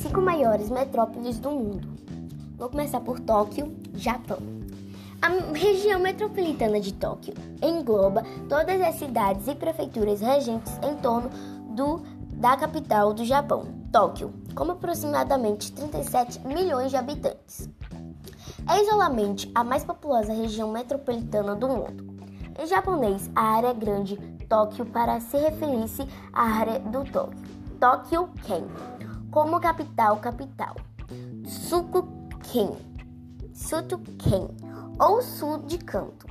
cinco maiores metrópoles do mundo. Vou começar por Tóquio, Japão. A região metropolitana de Tóquio engloba todas as cidades e prefeituras regentes em torno do, da capital do Japão, Tóquio, com aproximadamente 37 milhões de habitantes. É isolamente a mais populosa região metropolitana do mundo. Em japonês, a área grande Tóquio para se referir-se à área do Tóquio. Tóquio-ken, como capital capital. Suku-ken, Sutu-ken, ou sul de Canto.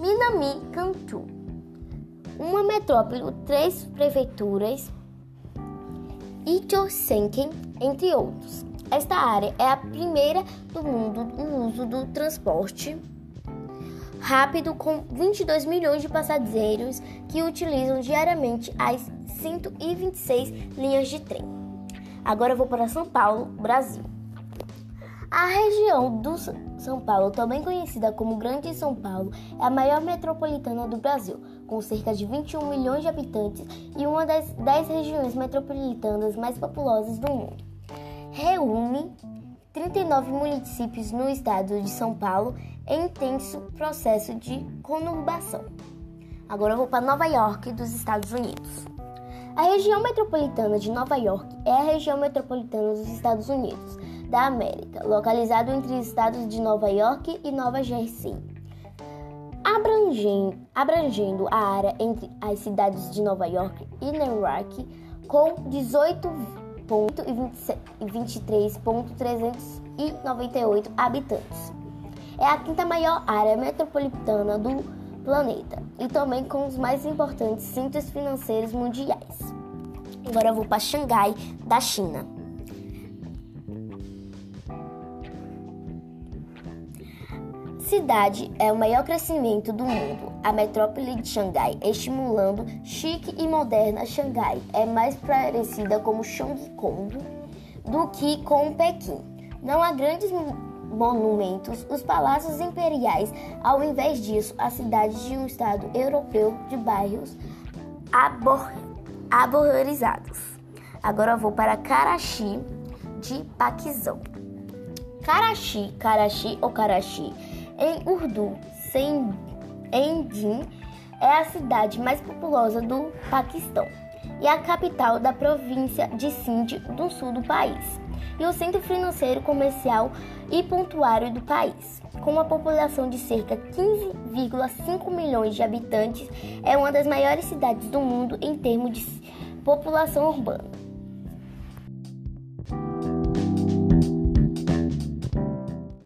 Minami Kanto, uma metrópole, três prefeituras, Ichosenken, entre outros. Esta área é a primeira do mundo no uso do transporte rápido com 22 milhões de passageiros que utilizam diariamente as 126 linhas de trem. Agora eu vou para São Paulo, Brasil. A região do São Paulo, também conhecida como Grande São Paulo, é a maior metropolitana do Brasil, com cerca de 21 milhões de habitantes e uma das 10 regiões metropolitanas mais populosas do mundo. Reúne 39 municípios no estado de São Paulo em intenso processo de conurbação. Agora eu vou para Nova York, dos Estados Unidos. A região metropolitana de Nova York é a região metropolitana dos Estados Unidos da América, localizado entre os estados de Nova York e Nova Jersey, abrangendo, abrangendo a área entre as cidades de Nova York e Newark, com 18 23.398 habitantes. É a quinta maior área metropolitana do planeta e também com os mais importantes centros financeiros mundiais. Agora eu vou para Xangai, da China. cidade é o maior crescimento do mundo. A metrópole de Xangai, estimulando chique e moderna Xangai, é mais parecida com Kong do que com Pequim. Não há grandes monumentos, os palácios imperiais, ao invés disso, a cidade de um estado europeu de bairros arborizados. Agora eu vou para Karachi de Paquistão. Karachi, Karachi ou Karachi em Urdu, Endin é a cidade mais populosa do Paquistão e a capital da província de Sindh, do sul do país, e o centro financeiro, comercial e pontuário do país. Com uma população de cerca de 15,5 milhões de habitantes, é uma das maiores cidades do mundo em termos de população urbana.